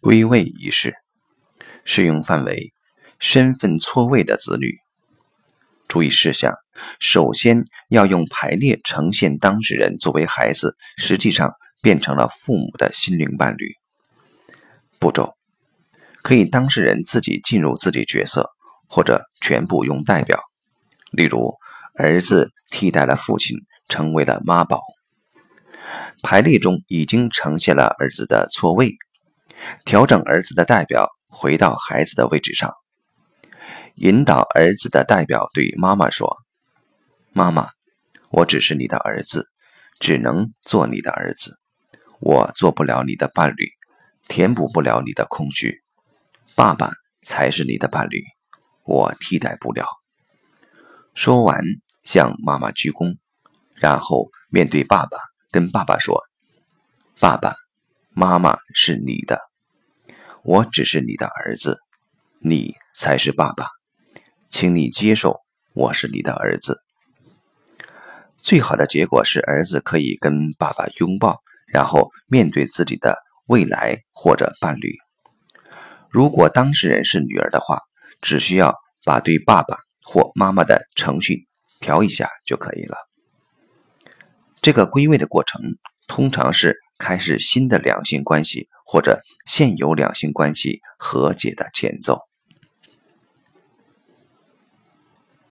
归位仪式适用范围：身份错位的子女。注意事项：首先要用排列呈现当事人作为孩子，实际上变成了父母的心灵伴侣。步骤：可以当事人自己进入自己角色，或者全部用代表。例如，儿子替代了父亲，成为了妈宝。排列中已经呈现了儿子的错位，调整儿子的代表回到孩子的位置上。引导儿子的代表对妈妈说：“妈妈，我只是你的儿子，只能做你的儿子。我做不了你的伴侣，填补不了你的空虚。爸爸才是你的伴侣，我替代不了。”说完，向妈妈鞠躬，然后面对爸爸，跟爸爸说：“爸爸妈妈是你的，我只是你的儿子，你才是爸爸。”请你接受，我是你的儿子。最好的结果是儿子可以跟爸爸拥抱，然后面对自己的未来或者伴侣。如果当事人是女儿的话，只需要把对爸爸或妈妈的程序调一下就可以了。这个归位的过程通常是开始新的两性关系或者现有两性关系和解的前奏。